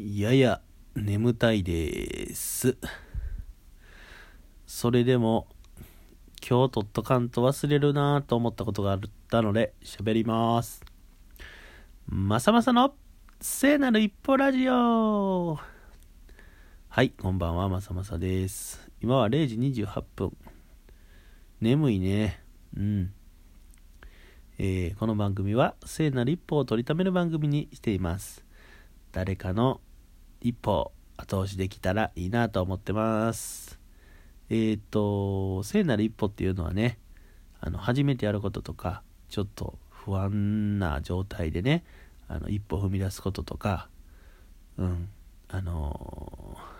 やや眠たいです。それでも、今日とっとかんと忘れるなぁと思ったことがあったので喋ります。まさまさの聖なる一歩ラジオはい、こんばんは、まさまさです。今は0時28分。眠いね。うん。えーこの番組は聖なる一歩を取りためる番組にしています。誰かの一歩後押しできたらいいなと思ってます。えっ、と、聖なる一歩っていうのはね、あの、初めてやることとか、ちょっと不安な状態でね、あの、一歩踏み出すこととか、うん、あのー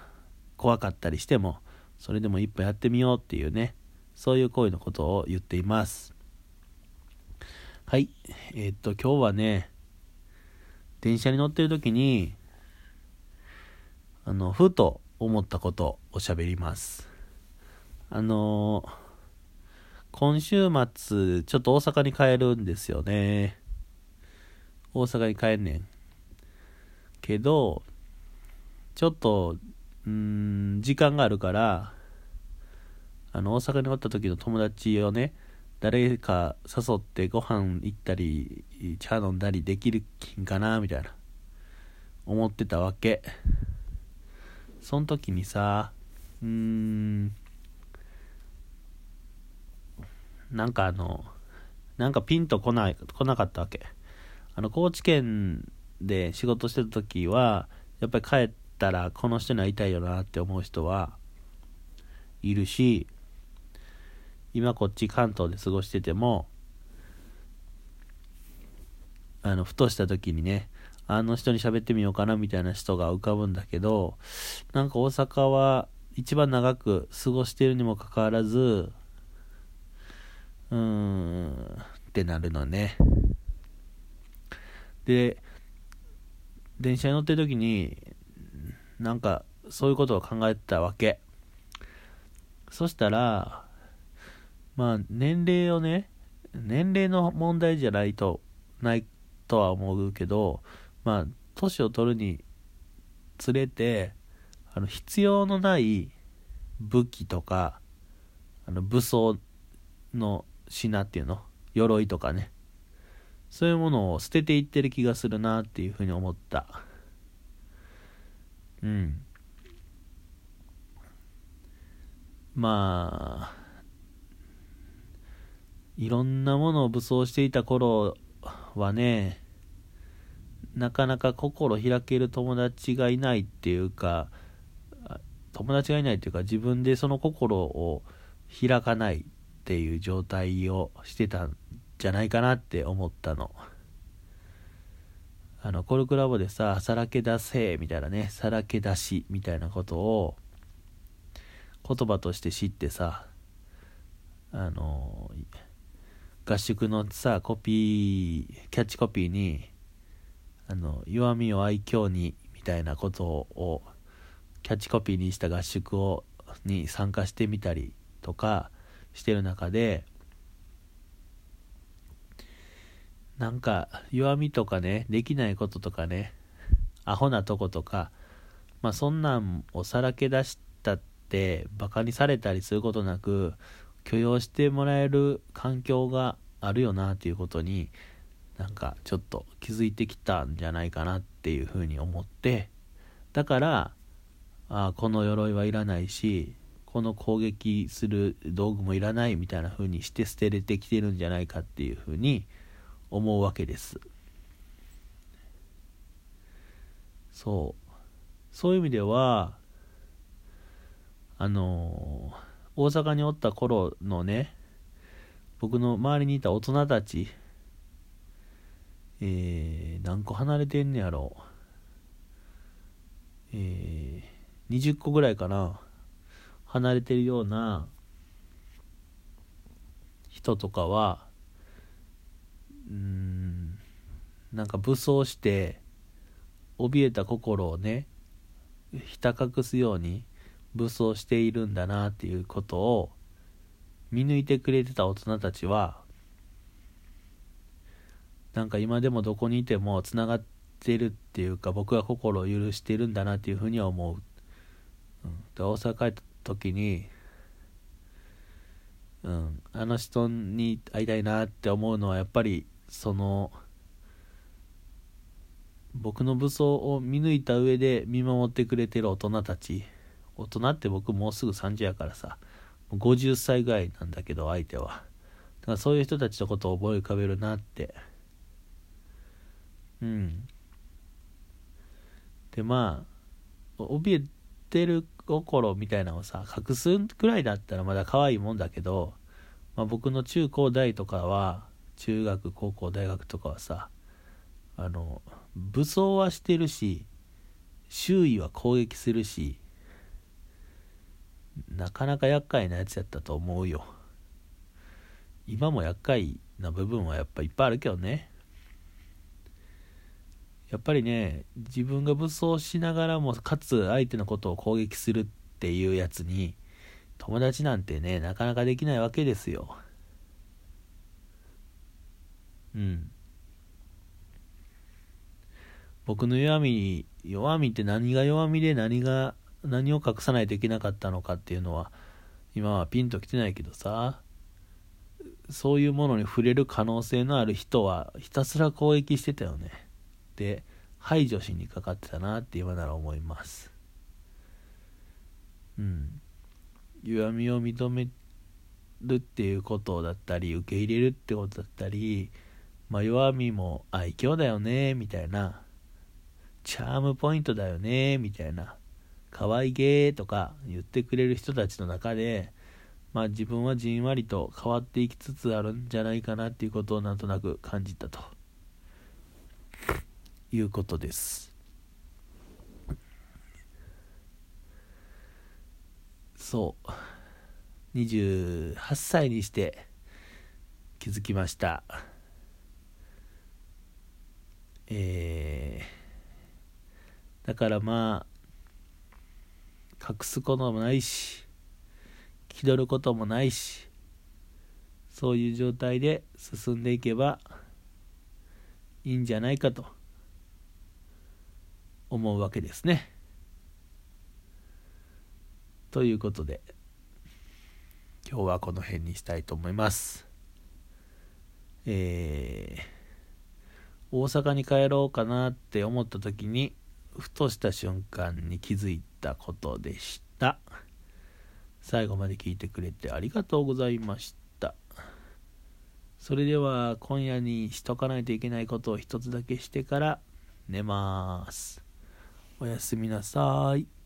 怖かったりしても、それでも一歩やってみようっていうね、そういう行為のことを言っています。はい。えっ、と、今日はね、電車に乗ってる時に、あの、ふと思ったことを喋ります。あのー今週末、ちょっと大阪に帰るんですよね。大阪に帰んねん。けど、ちょっと、うん、時間があるから、あの、大阪におった時の友達をね、誰か誘ってご飯行ったり、茶飲んだりできるんかな、みたいな、思ってたわけ。その時にさ、うーん、なんかあの、なんかピンとこない、来なかったわけ。あの、高知県で仕事してた時は、やっぱり帰ったらこの人に会いたいよなって思う人はいるし、今こっち関東で過ごしてても、あの、ふとした時にね、あの人に喋ってみようかなみたいな人が浮かぶんだけど、なんか大阪は一番長く過ごしているにもかかわらず、うーん、ってなるのね。で、電車に乗ってる時に、なんかそういうことを考えてたわけ。そしたら、まあ年齢をね、年齢の問題じゃないと、ないとは思うけど、まあ年を取るにつれて、あの必要のない武器とか、あの武装の品っていうの？鎧とかね。そういうものを捨てていってる気がするなっていうふうに思った。うん。まあいろんなものを武装していた頃はねなかなか心開ける友達がいないっていうか友達がいないっていうか自分でその心を開かないっていう状態をしてたんじゃないかなって思ったの。あの、コルクラボでさ、さらけ出せみたいなね、さらけ出しみたいなことを言葉として知ってさ、あの、合宿のさ、コピー、キャッチコピーに、あの、弱みを愛嬌にみたいなことをキャッチコピーにした合宿をに参加してみたりとか、してる中でなんか弱みとかねできないこととかねアホなとことかまあそんなんをさらけ出したってバカにされたりすることなく許容してもらえる環境があるよなっていうことになんかちょっと気づいてきたんじゃないかなっていうふうに思ってだからあこの鎧はいらないしこの攻撃する道具もいらないみたいな風にして捨てれてきてるんじゃないかっていう風に思うわけです。そう。そういう意味ではあの大阪におった頃のね僕の周りにいた大人たちえー、何個離れてんねやろ。えー、20個ぐらいかな。離れてるような人とかはうんなんか武装して怯えた心をねひた隠すように武装しているんだなっていうことを見抜いてくれてた大人たちはなんか今でもどこにいてもつながってるっていうか僕は心を許してるんだなっていうふうには思う、うん、で大阪帰った時にうん。あの人に会いたいなって思うのはやっぱりその僕の武装を見抜いた上で見守ってくれてる大人たち。大人って僕もうすぐ30やからさ。50歳ぐらいなんだけど相手は。だからそういう人たちのことを思い浮かべるなってうん。でまあ怯えてる心みたいなのをさ隠すくらいだったらまだ可愛いもんだけど、まあ、僕の中高大とかは中学高校大学とかはさあの武装はしてるし周囲は攻撃するしなかなか厄介なやつやったと思うよ。今も厄介な部分はやっぱいっぱいあるけどね。やっぱりね自分が武装しながらもかつ相手のことを攻撃するっていうやつに友達なんてねなかなかできないわけですよ。うん。僕の弱み弱みって何が弱みで何が何を隠さないといけなかったのかっていうのは今はピンときてないけどさ。そういうものに触れる可能性のある人はひたすら攻撃してたよね。で排除しにかかってたなって今なら思います。うん。弱みを認めるっていうことだったり受け入れるってことだったり、まあ、弱みも愛嬌だよねみたいな。チャームポイントだよねみたいな。可愛げとか言ってくれる人たちの中でまあ自分はじんわりと変わっていきつつあるんじゃないかなっていうことをなんとなく感じたと。いうことです。そう。28歳にして気づきました。えー、だからまあ隠すこともないし気取ることもないしそういう状態で進んでいけばいいんじゃないかと。思うわけですね。ということで今日はこの辺にしたいと思います。えー、大阪に帰ろうかなって思った時にふとした瞬間に気づいたことでした。最後まで聞いてくれてありがとうございました。それでは今夜にしとかないといけないことを一つだけしてから寝ます。おやすみなさい。